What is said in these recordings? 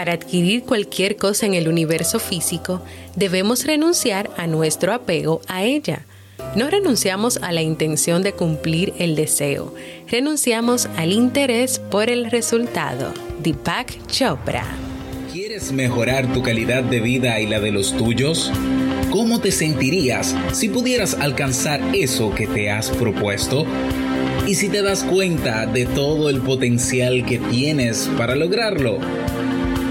Para adquirir cualquier cosa en el universo físico, debemos renunciar a nuestro apego a ella. No renunciamos a la intención de cumplir el deseo, renunciamos al interés por el resultado. Deepak Chopra. ¿Quieres mejorar tu calidad de vida y la de los tuyos? ¿Cómo te sentirías si pudieras alcanzar eso que te has propuesto? ¿Y si te das cuenta de todo el potencial que tienes para lograrlo?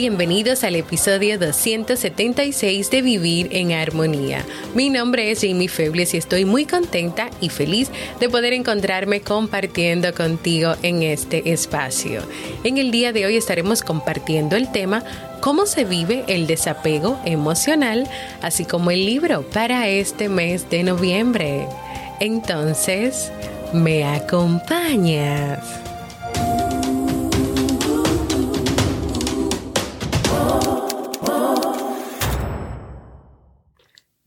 Bienvenidos al episodio 276 de Vivir en Armonía. Mi nombre es Jamie Febles y estoy muy contenta y feliz de poder encontrarme compartiendo contigo en este espacio. En el día de hoy estaremos compartiendo el tema cómo se vive el desapego emocional, así como el libro para este mes de noviembre. Entonces, ¿me acompañas?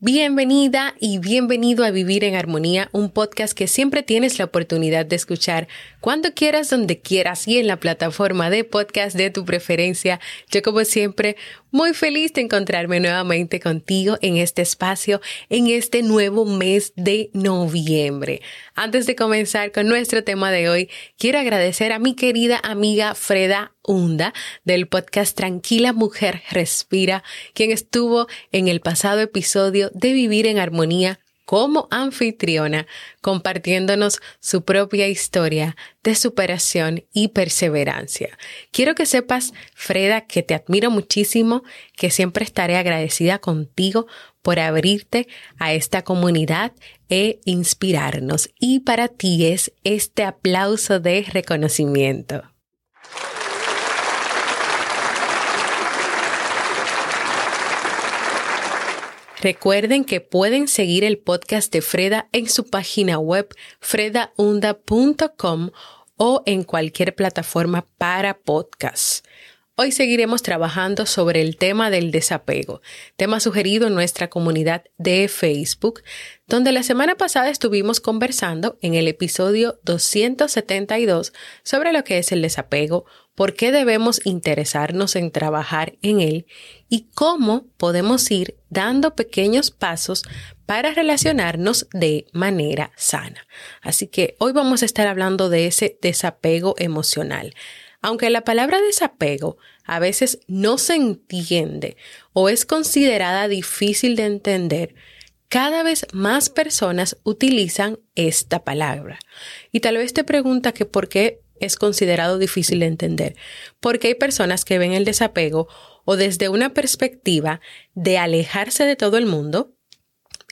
Bienvenida y bienvenido a Vivir en Armonía, un podcast que siempre tienes la oportunidad de escuchar cuando quieras, donde quieras y en la plataforma de podcast de tu preferencia. Yo como siempre muy feliz de encontrarme nuevamente contigo en este espacio, en este nuevo mes de noviembre. Antes de comenzar con nuestro tema de hoy, quiero agradecer a mi querida amiga Freda Hunda del podcast Tranquila Mujer Respira, quien estuvo en el pasado episodio de Vivir en Armonía como anfitriona, compartiéndonos su propia historia de superación y perseverancia. Quiero que sepas, Freda, que te admiro muchísimo, que siempre estaré agradecida contigo por abrirte a esta comunidad e inspirarnos. Y para ti es este aplauso de reconocimiento. Recuerden que pueden seguir el podcast de Freda en su página web fredaunda.com o en cualquier plataforma para podcasts. Hoy seguiremos trabajando sobre el tema del desapego, tema sugerido en nuestra comunidad de Facebook, donde la semana pasada estuvimos conversando en el episodio 272 sobre lo que es el desapego, por qué debemos interesarnos en trabajar en él y cómo podemos ir dando pequeños pasos para relacionarnos de manera sana. Así que hoy vamos a estar hablando de ese desapego emocional. Aunque la palabra desapego a veces no se entiende o es considerada difícil de entender, cada vez más personas utilizan esta palabra. Y tal vez te pregunta que por qué es considerado difícil de entender, porque hay personas que ven el desapego o desde una perspectiva de alejarse de todo el mundo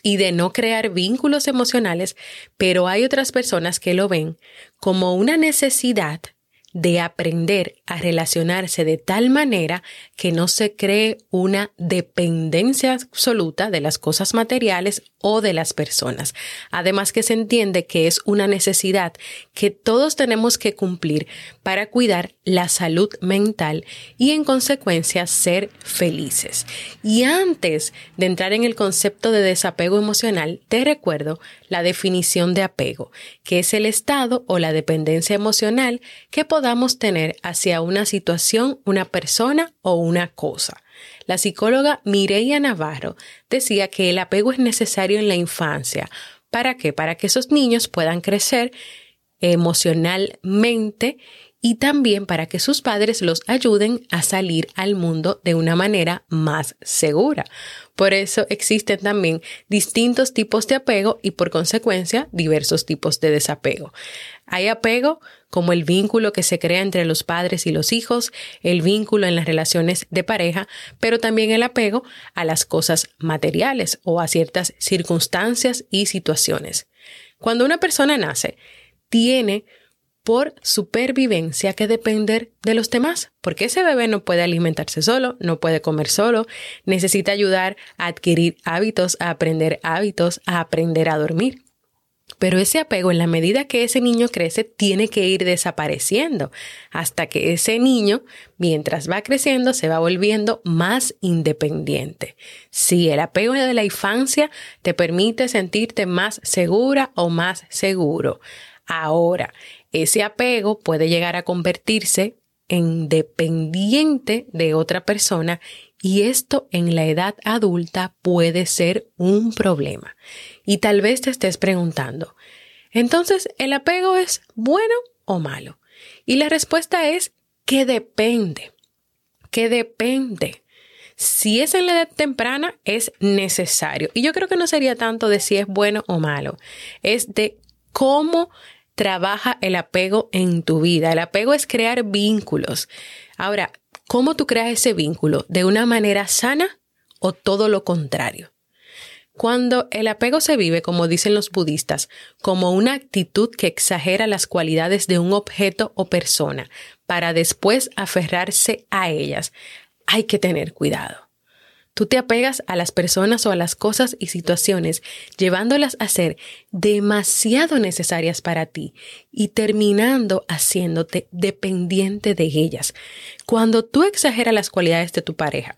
y de no crear vínculos emocionales, pero hay otras personas que lo ven como una necesidad de aprender a relacionarse de tal manera que no se cree una dependencia absoluta de las cosas materiales o de las personas. Además que se entiende que es una necesidad que todos tenemos que cumplir para cuidar la salud mental y en consecuencia ser felices. Y antes de entrar en el concepto de desapego emocional, te recuerdo la definición de apego, que es el estado o la dependencia emocional que podamos tener hacia una situación, una persona o una cosa. La psicóloga Mireia Navarro decía que el apego es necesario en la infancia. ¿Para qué? Para que esos niños puedan crecer emocionalmente y también para que sus padres los ayuden a salir al mundo de una manera más segura. Por eso existen también distintos tipos de apego y por consecuencia diversos tipos de desapego. Hay apego como el vínculo que se crea entre los padres y los hijos, el vínculo en las relaciones de pareja, pero también el apego a las cosas materiales o a ciertas circunstancias y situaciones. Cuando una persona nace, tiene por supervivencia que depender de los demás, porque ese bebé no puede alimentarse solo, no puede comer solo, necesita ayudar a adquirir hábitos, a aprender hábitos, a aprender a dormir. Pero ese apego, en la medida que ese niño crece, tiene que ir desapareciendo hasta que ese niño, mientras va creciendo, se va volviendo más independiente. Si el apego de la infancia te permite sentirte más segura o más seguro. Ahora, ese apego puede llegar a convertirse en dependiente de otra persona y esto en la edad adulta puede ser un problema. Y tal vez te estés preguntando, entonces, ¿el apego es bueno o malo? Y la respuesta es que depende, que depende. Si es en la edad temprana, es necesario. Y yo creo que no sería tanto de si es bueno o malo, es de cómo trabaja el apego en tu vida. El apego es crear vínculos. Ahora, ¿cómo tú creas ese vínculo? ¿De una manera sana o todo lo contrario? Cuando el apego se vive, como dicen los budistas, como una actitud que exagera las cualidades de un objeto o persona para después aferrarse a ellas, hay que tener cuidado. Tú te apegas a las personas o a las cosas y situaciones, llevándolas a ser demasiado necesarias para ti y terminando haciéndote dependiente de ellas. Cuando tú exageras las cualidades de tu pareja,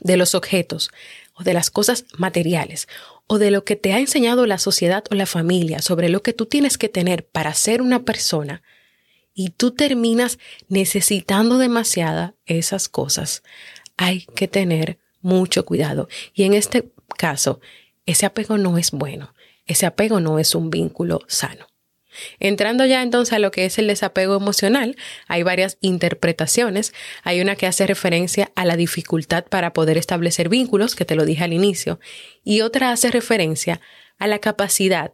de los objetos o de las cosas materiales o de lo que te ha enseñado la sociedad o la familia sobre lo que tú tienes que tener para ser una persona, y tú terminas necesitando demasiada esas cosas, hay que tener mucho cuidado. Y en este caso, ese apego no es bueno, ese apego no es un vínculo sano. Entrando ya entonces a lo que es el desapego emocional, hay varias interpretaciones. Hay una que hace referencia a la dificultad para poder establecer vínculos, que te lo dije al inicio, y otra hace referencia a la capacidad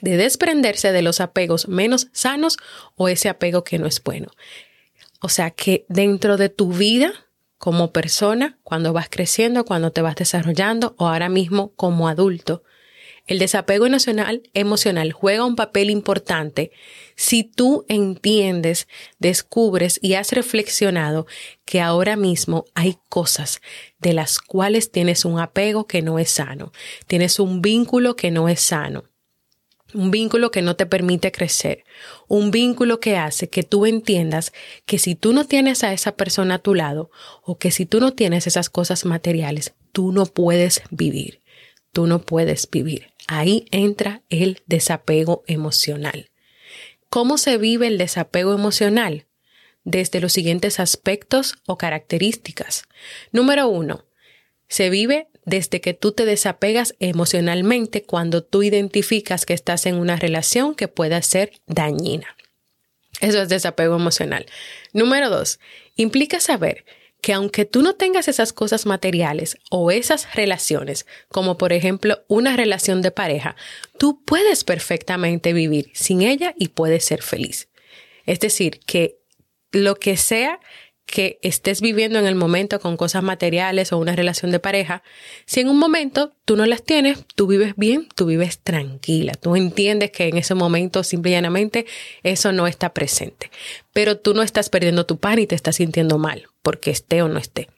de desprenderse de los apegos menos sanos o ese apego que no es bueno. O sea que dentro de tu vida como persona, cuando vas creciendo, cuando te vas desarrollando o ahora mismo como adulto. El desapego emocional, emocional juega un papel importante si tú entiendes, descubres y has reflexionado que ahora mismo hay cosas de las cuales tienes un apego que no es sano, tienes un vínculo que no es sano un vínculo que no te permite crecer, un vínculo que hace que tú entiendas que si tú no tienes a esa persona a tu lado o que si tú no tienes esas cosas materiales, tú no puedes vivir, tú no puedes vivir. Ahí entra el desapego emocional. ¿Cómo se vive el desapego emocional? Desde los siguientes aspectos o características. Número uno, se vive desde que tú te desapegas emocionalmente cuando tú identificas que estás en una relación que pueda ser dañina. Eso es desapego emocional. Número dos, implica saber que aunque tú no tengas esas cosas materiales o esas relaciones, como por ejemplo una relación de pareja, tú puedes perfectamente vivir sin ella y puedes ser feliz. Es decir, que lo que sea que estés viviendo en el momento con cosas materiales o una relación de pareja, si en un momento tú no las tienes, tú vives bien, tú vives tranquila, tú entiendes que en ese momento simple y llanamente eso no está presente, pero tú no estás perdiendo tu pan y te estás sintiendo mal porque esté o no esté.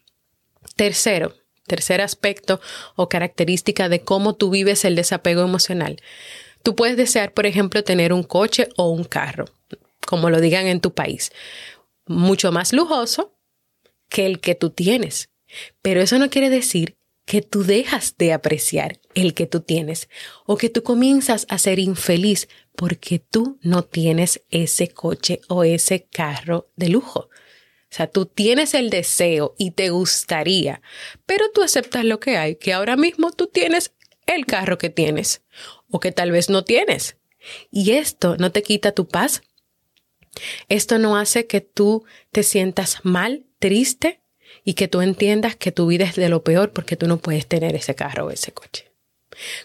Tercero, tercer aspecto o característica de cómo tú vives el desapego emocional. Tú puedes desear, por ejemplo, tener un coche o un carro, como lo digan en tu país mucho más lujoso que el que tú tienes. Pero eso no quiere decir que tú dejas de apreciar el que tú tienes o que tú comienzas a ser infeliz porque tú no tienes ese coche o ese carro de lujo. O sea, tú tienes el deseo y te gustaría, pero tú aceptas lo que hay, que ahora mismo tú tienes el carro que tienes o que tal vez no tienes. Y esto no te quita tu paz, Esto no hace que tú te sientas mal, triste y que tú entiendas que tu vida es de lo peor porque tú no puedes tener ese carro o ese coche.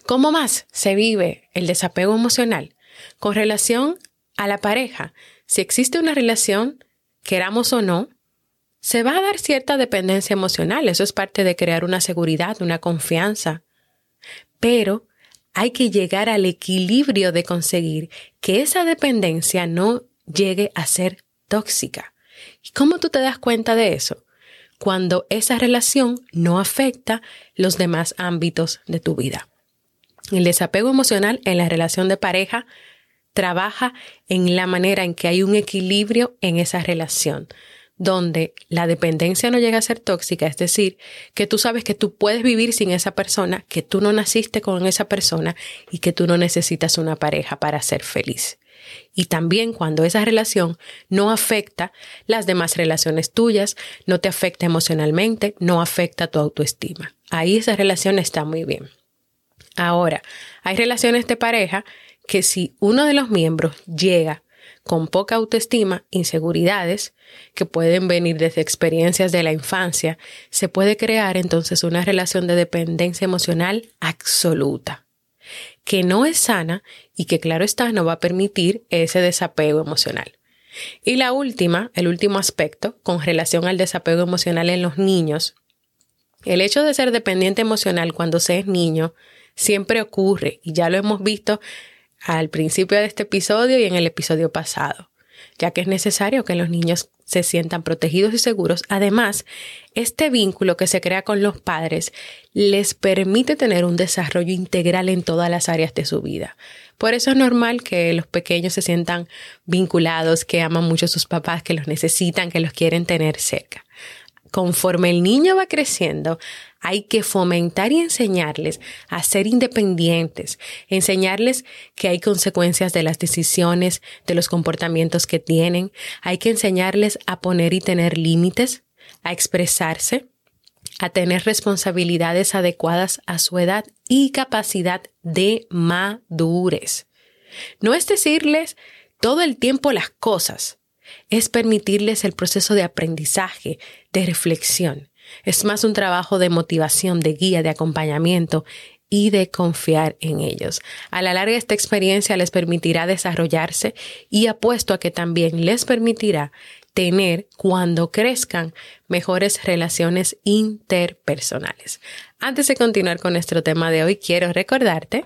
¿Cómo más se vive el desapego emocional? Con relación a la pareja, si existe una relación, queramos o no, se va a dar cierta dependencia emocional. Eso es parte de crear una seguridad, una confianza. Pero hay que llegar al equilibrio de conseguir que esa dependencia no llegue a ser tóxica. ¿Y cómo tú te das cuenta de eso? Cuando esa relación no afecta los demás ámbitos de tu vida. El desapego emocional en la relación de pareja trabaja en la manera en que hay un equilibrio en esa relación, donde la dependencia no llega a ser tóxica, es decir, que tú sabes que tú puedes vivir sin esa persona, que tú no naciste con esa persona y que tú no necesitas una pareja para ser feliz. Y también cuando esa relación no afecta las demás relaciones tuyas, no te afecta emocionalmente, no afecta tu autoestima. Ahí esa relación está muy bien. Ahora, hay relaciones de pareja que si uno de los miembros llega con poca autoestima, inseguridades, que pueden venir desde experiencias de la infancia, se puede crear entonces una relación de dependencia emocional absoluta, que no es sana y que claro está no va a permitir ese desapego emocional. Y la última, el último aspecto, con relación al desapego emocional en los niños, el hecho de ser dependiente emocional cuando se es niño siempre ocurre y ya lo hemos visto al principio de este episodio y en el episodio pasado, ya que es necesario que los niños se sientan protegidos y seguros. Además, este vínculo que se crea con los padres les permite tener un desarrollo integral en todas las áreas de su vida. Por eso es normal que los pequeños se sientan vinculados, que aman mucho a sus papás, que los necesitan, que los quieren tener cerca conforme el niño va creciendo, hay que fomentar y enseñarles a ser independientes, enseñarles que hay consecuencias de las decisiones, de los comportamientos que tienen, hay que enseñarles a poner y tener límites, a expresarse, a tener responsabilidades adecuadas a su edad y capacidad de madurez. No es decirles todo el tiempo las cosas, es permitirles el proceso de aprendizaje, de reflexión. Es más un trabajo de motivación, de guía, de acompañamiento y de confiar en ellos. A la larga esta experiencia les permitirá desarrollarse y apuesto a que también les permitirá tener cuando crezcan mejores relaciones interpersonales. Antes de continuar con nuestro tema de hoy, quiero recordarte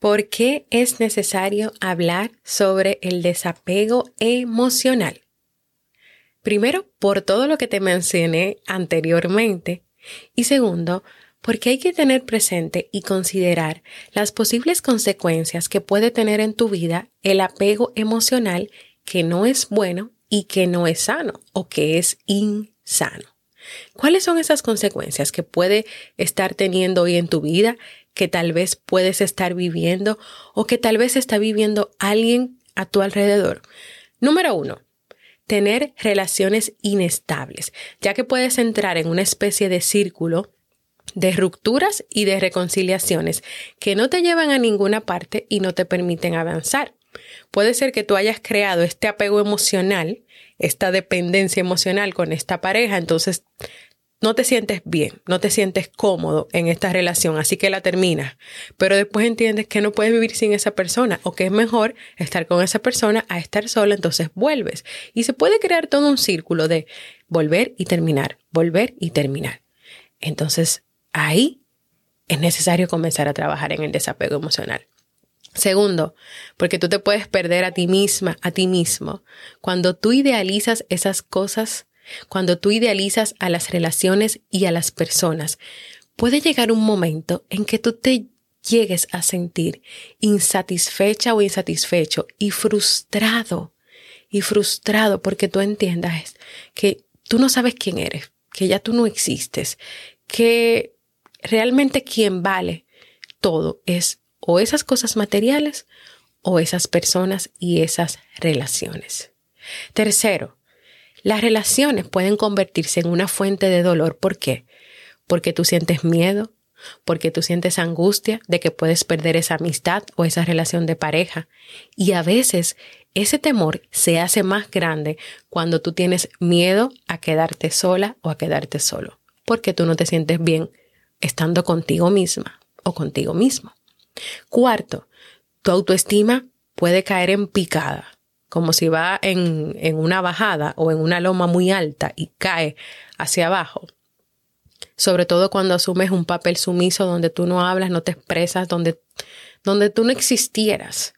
¿Por qué es necesario hablar sobre el desapego emocional? Primero, por todo lo que te mencioné anteriormente. Y segundo, porque hay que tener presente y considerar las posibles consecuencias que puede tener en tu vida el apego emocional que no es bueno y que no es sano o que es insano. ¿Cuáles son esas consecuencias que puede estar teniendo hoy en tu vida que tal vez puedes estar viviendo o que tal vez está viviendo alguien a tu alrededor. Número uno, tener relaciones inestables, ya que puedes entrar en una especie de círculo de rupturas y de reconciliaciones que no te llevan a ninguna parte y no te permiten avanzar. Puede ser que tú hayas creado este apego emocional, esta dependencia emocional con esta pareja, entonces no te sientes bien, no te sientes cómodo en esta relación, así que la terminas, pero después entiendes que no puedes vivir sin esa persona o que es mejor estar con esa persona a estar sola, entonces vuelves. Y se puede crear todo un círculo de volver y terminar, volver y terminar. Entonces, ahí es necesario comenzar a trabajar en el desapego emocional. Segundo, porque tú te puedes perder a ti misma, a ti mismo, cuando tú idealizas esas cosas cuando tú idealizas a las relaciones y a las personas, puede llegar un momento en que tú te llegues a sentir insatisfecha o insatisfecho y frustrado y frustrado porque tú entiendas que tú no sabes quién eres, que ya tú no existes, que realmente quien vale todo es o esas cosas materiales o esas personas y esas relaciones. Tercero, las relaciones pueden convertirse en una fuente de dolor. ¿Por qué? Porque tú sientes miedo, porque tú sientes angustia de que puedes perder esa amistad o esa relación de pareja. Y a veces ese temor se hace más grande cuando tú tienes miedo a quedarte sola o a quedarte solo, porque tú no te sientes bien estando contigo misma o contigo mismo. Cuarto, tu autoestima puede caer en picada, como si va en, en una bajada o en una loma muy alta y cae hacia abajo sobre todo cuando asumes un papel sumiso donde tú no hablas, no te expresas, donde, donde tú no existieras.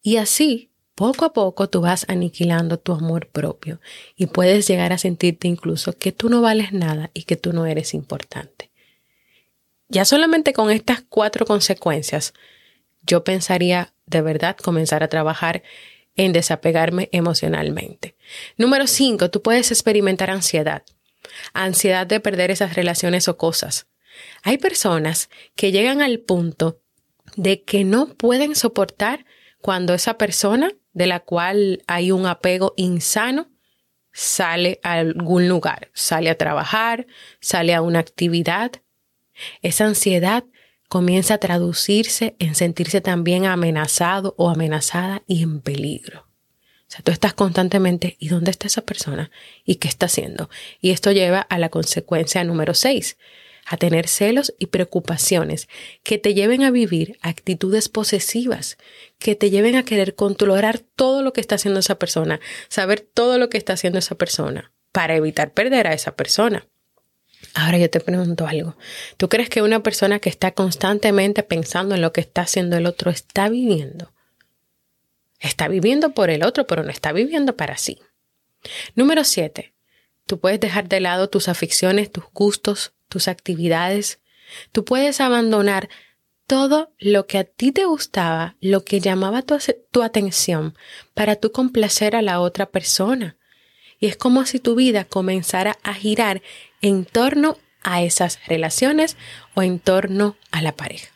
Y así, poco a poco, tú vas aniquilando tu amor propio y puedes llegar a sentirte incluso que tú no vales nada y que tú no eres importante. Ya solamente con estas cuatro consecuencias, yo pensaría de verdad comenzar a trabajar en desapegarme emocionalmente. Número cinco, tú puedes experimentar ansiedad ansiedad de perder esas relaciones o cosas. Hay personas que llegan al punto de que no pueden soportar cuando esa persona de la cual hay un apego insano sale a algún lugar, sale a trabajar, sale a una actividad. Esa ansiedad comienza a traducirse en sentirse también amenazado o amenazada y en peligro. O sea, tú estás constantemente, ¿y dónde está esa persona? ¿Y qué está haciendo? Y esto lleva a la consecuencia número 6, a tener celos y preocupaciones que te lleven a vivir actitudes posesivas, que te lleven a querer controlar todo lo que está haciendo esa persona, saber todo lo que está haciendo esa persona, para evitar perder a esa persona. Ahora yo te pregunto algo. ¿Tú crees que una persona que está constantemente pensando en lo que está haciendo el otro está viviendo? Está viviendo por el otro, pero no está viviendo para sí. Número 7. Tú puedes dejar de lado tus aficiones, tus gustos, tus actividades. Tú puedes abandonar todo lo que a ti te gustaba, lo que llamaba tu, tu, atención, para tú complacer a la otra persona. Y es como si tu vida comenzara a girar en torno a esas relaciones o en torno a la pareja.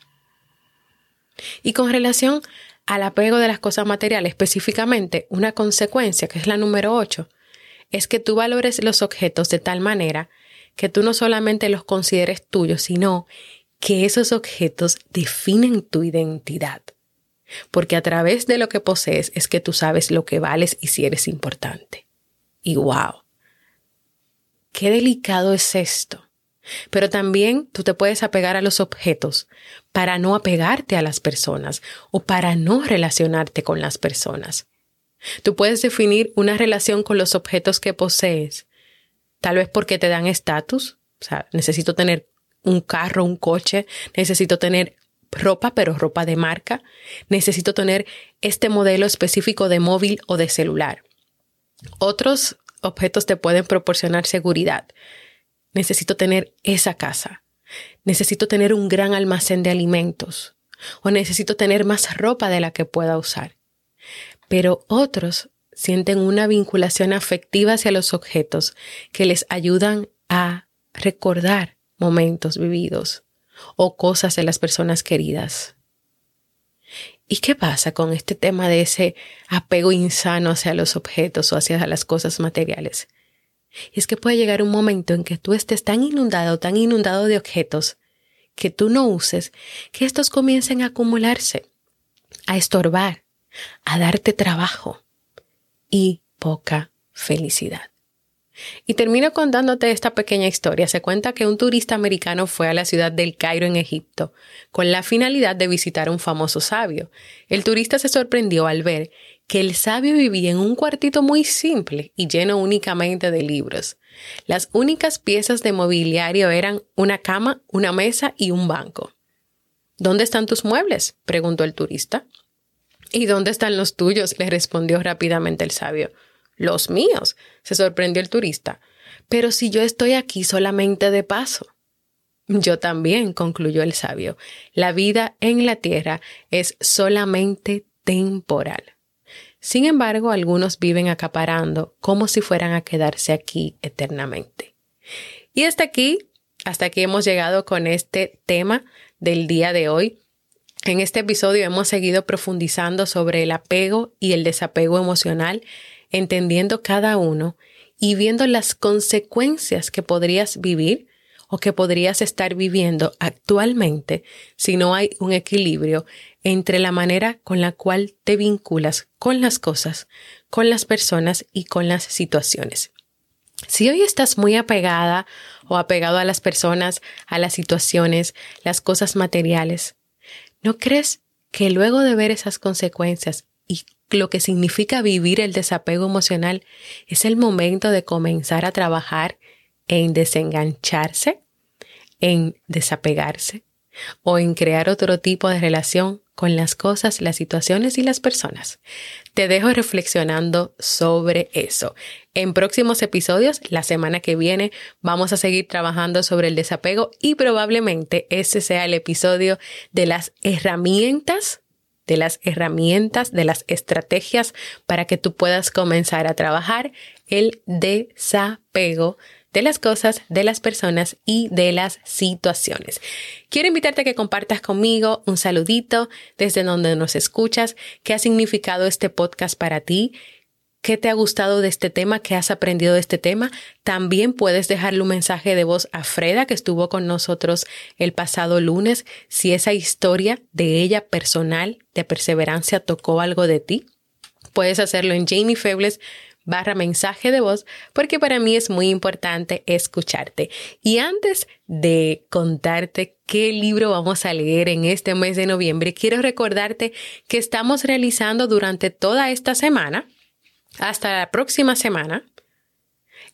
Y con relación al apego de las cosas materiales, específicamente una consecuencia, que es la número 8, es que tú valores los objetos de tal manera que tú no solamente los consideres tuyos, sino que esos objetos definen tu identidad. Porque a través de lo que posees es que tú sabes lo que vales y si eres importante. Y wow, qué delicado es esto. Pero también tú te puedes apegar a los objetos para no apegarte a las personas o para no relacionarte con las personas. Tú puedes definir una relación con los objetos que posees, tal vez porque te dan estatus, o sea, necesito tener un carro, un coche, necesito tener ropa, pero ropa de marca, necesito tener este modelo específico de móvil o de celular. Otros objetos te pueden proporcionar seguridad necesito tener esa casa, necesito tener un gran almacén de alimentos o necesito tener más ropa de la que pueda usar. Pero otros sienten una vinculación afectiva hacia los objetos que les ayudan a recordar momentos vividos o cosas de las personas queridas. ¿Y qué pasa con este tema de ese apego insano hacia los objetos o hacia las cosas materiales? Y es que puede llegar un momento en que tú estés tan inundado, tan inundado de objetos que tú no uses, que estos comiencen a acumularse, a estorbar, a darte trabajo y poca felicidad. Y termino contándote esta pequeña historia. Se cuenta que un turista americano fue a la ciudad del Cairo en Egipto con la finalidad de visitar a un famoso sabio. El turista se sorprendió al ver que el sabio vivía en un cuartito muy simple y lleno únicamente de libros. Las únicas piezas de mobiliario eran una cama, una mesa y un banco. ¿Dónde están tus muebles? preguntó el turista. ¿Y dónde están los tuyos? le respondió rápidamente el sabio. Los míos, se sorprendió el turista. Pero si yo estoy aquí solamente de paso. Yo también, concluyó el sabio, la vida en la tierra es solamente temporal. Sin embargo, algunos viven acaparando como si fueran a quedarse aquí eternamente. Y hasta aquí, hasta aquí hemos llegado con este tema del día de hoy. En este episodio hemos seguido profundizando sobre el apego y el desapego emocional, entendiendo cada uno y viendo las consecuencias que podrías vivir o que podrías estar viviendo actualmente si no hay un equilibrio entre la manera con la cual te vinculas con las cosas, con las personas y con las situaciones. Si hoy estás muy apegada o apegado a las personas, a las situaciones, las cosas materiales, ¿no crees que luego de ver esas consecuencias lo que significa vivir el desapego emocional es el momento de comenzar a trabajar en desengancharse, en desapegarse o en crear otro tipo de relación con las cosas, las situaciones y las personas. Te dejo reflexionando sobre eso. En próximos episodios, la semana que viene, vamos a seguir trabajando sobre el desapego y probablemente ese sea el episodio de las herramientas de las herramientas, de las estrategias para que tú puedas comenzar a trabajar el desapego de las cosas, de las personas y de las situaciones. Quiero invitarte a que compartas conmigo un saludito desde donde nos escuchas, qué ha significado este podcast para ti, qué te ha gustado de este tema, qué has aprendido de este tema. También puedes dejarle un mensaje de voz a Freda, que estuvo con nosotros el pasado lunes, si esa historia de ella personal de perseverancia tocó algo de ti. Puedes hacerlo en Jamie Febles barra mensaje de voz porque para mí es muy importante escucharte. Y antes de contarte qué libro vamos a leer en este mes de noviembre, quiero recordarte que estamos realizando durante toda esta semana, hasta la próxima semana,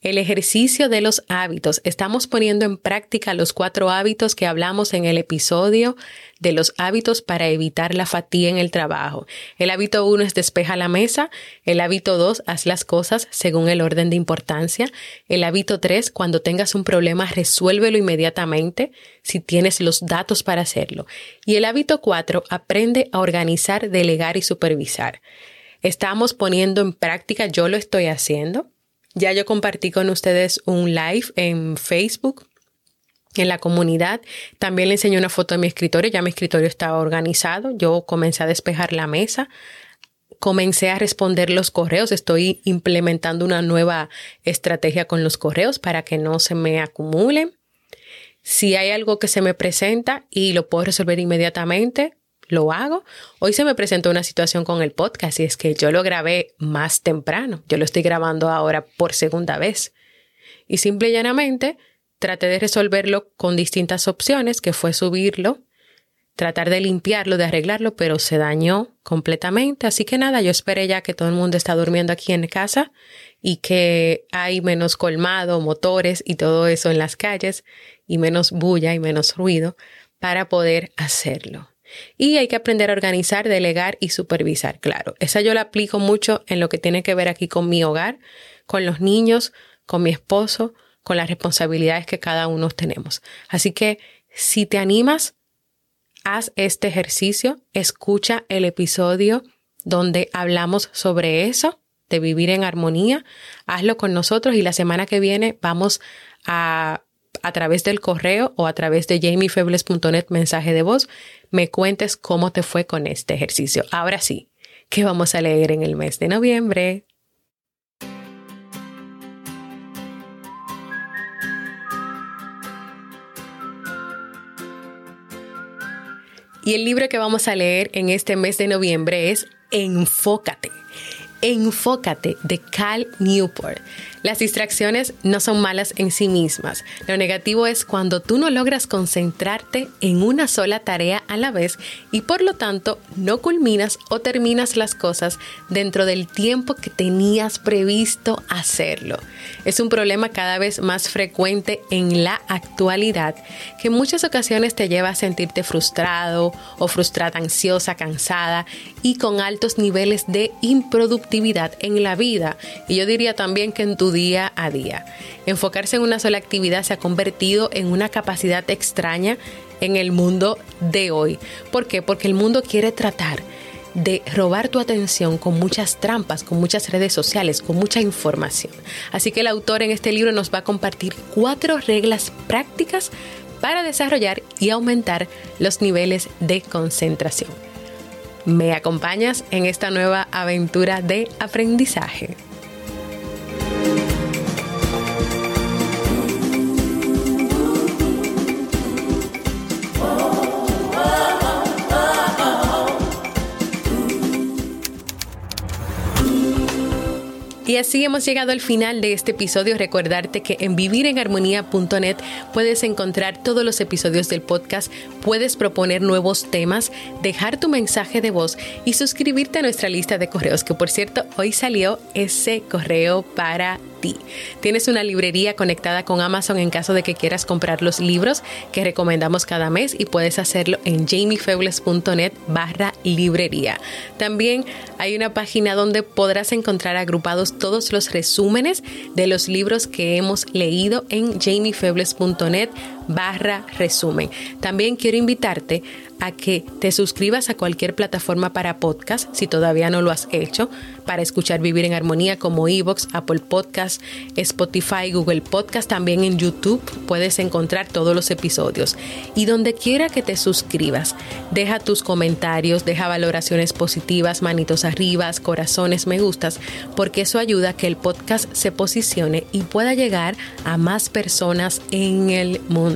el ejercicio de los hábitos. Estamos poniendo en práctica los cuatro hábitos que hablamos en el episodio de los hábitos para evitar la fatiga en el trabajo. El hábito uno es despeja la mesa. El hábito dos, haz las cosas según el orden de importancia. El hábito tres, cuando tengas un problema, resuélvelo inmediatamente si tienes los datos para hacerlo. Y el hábito cuatro, aprende a organizar, delegar y supervisar. Estamos poniendo en práctica, yo lo estoy haciendo ya yo compartí con ustedes un live en Facebook en la comunidad. También le enseñé una foto de mi escritorio. Ya mi escritorio estaba organizado. Yo comencé a despejar la mesa. Comencé a responder los correos. Estoy implementando una nueva estrategia con los correos para que no se me acumulen. Si hay algo que se me presenta y lo puedo resolver inmediatamente, lo hago. Hoy se me presentó una situación con el podcast y es que yo lo grabé más temprano. Yo lo estoy grabando ahora por segunda vez. Y simple y llanamente traté de resolverlo con distintas opciones, que fue subirlo, tratar de limpiarlo, de arreglarlo, pero se dañó completamente. Así que nada, yo esperé ya que todo el mundo está durmiendo aquí en casa y que hay menos colmado, motores y todo eso en las calles y menos bulla y menos ruido para poder hacerlo. Y hay que aprender a organizar, delegar y supervisar, claro. Esa yo la aplico mucho en lo que tiene que ver aquí con mi hogar, con los niños, con mi esposo, con las responsabilidades que cada uno tenemos. Así que si te animas, haz este ejercicio, escucha el episodio donde hablamos sobre eso, de vivir en armonía, hazlo con nosotros y la semana que viene vamos a a través del correo o a través de jamiefebles.net mensaje de voz, me cuentes cómo te fue con este ejercicio. Ahora sí, ¿qué vamos a leer en el mes de noviembre? Y el libro que vamos a leer en este mes de noviembre es Enfócate. Enfócate de Cal Newport. Las distracciones no son malas en sí mismas. Lo negativo es cuando tú no logras concentrarte en una sola tarea a la vez y por lo tanto no culminas o terminas las cosas dentro del tiempo que tenías previsto hacerlo. Es un problema cada vez más frecuente en la actualidad que en muchas ocasiones te lleva a sentirte frustrado o frustrada, ansiosa, cansada y con altos niveles de improductividad en la vida. Y yo diría también que en tu día a día. Enfocarse en una sola actividad se ha convertido en una capacidad extraña en el mundo de hoy. ¿Por qué? Porque el mundo quiere tratar de robar tu atención con muchas trampas, con muchas redes sociales, con mucha información. Así que el autor en este libro nos va a compartir cuatro reglas prácticas para desarrollar y aumentar los niveles de concentración. ¿Me acompañas en esta nueva aventura de aprendizaje? Y así hemos llegado al final de este episodio. Recordarte que en vivirenharmonía.net puedes encontrar todos los episodios del podcast, puedes proponer nuevos temas, dejar tu mensaje de voz y suscribirte a nuestra lista de correos, que por cierto, hoy salió ese correo para ti. Tienes una librería conectada con Amazon en caso de que quieras comprar los libros que recomendamos cada mes y puedes hacerlo en jamiefebles.net barra librería. También hay una página donde podrás encontrar agrupados todos los resúmenes de los libros que hemos leído en jamiefebles.net barra resumen. También quiero invitarte a que te suscribas a cualquier plataforma para podcast, si todavía no lo has hecho, para escuchar Vivir en Armonía como Evox, Apple Podcast, Spotify, Google Podcast, también en YouTube puedes encontrar todos los episodios. Y donde quiera que te suscribas, deja tus comentarios, deja valoraciones positivas, manitos arriba, corazones, me gustas, porque eso ayuda a que el podcast se posicione y pueda llegar a más personas en el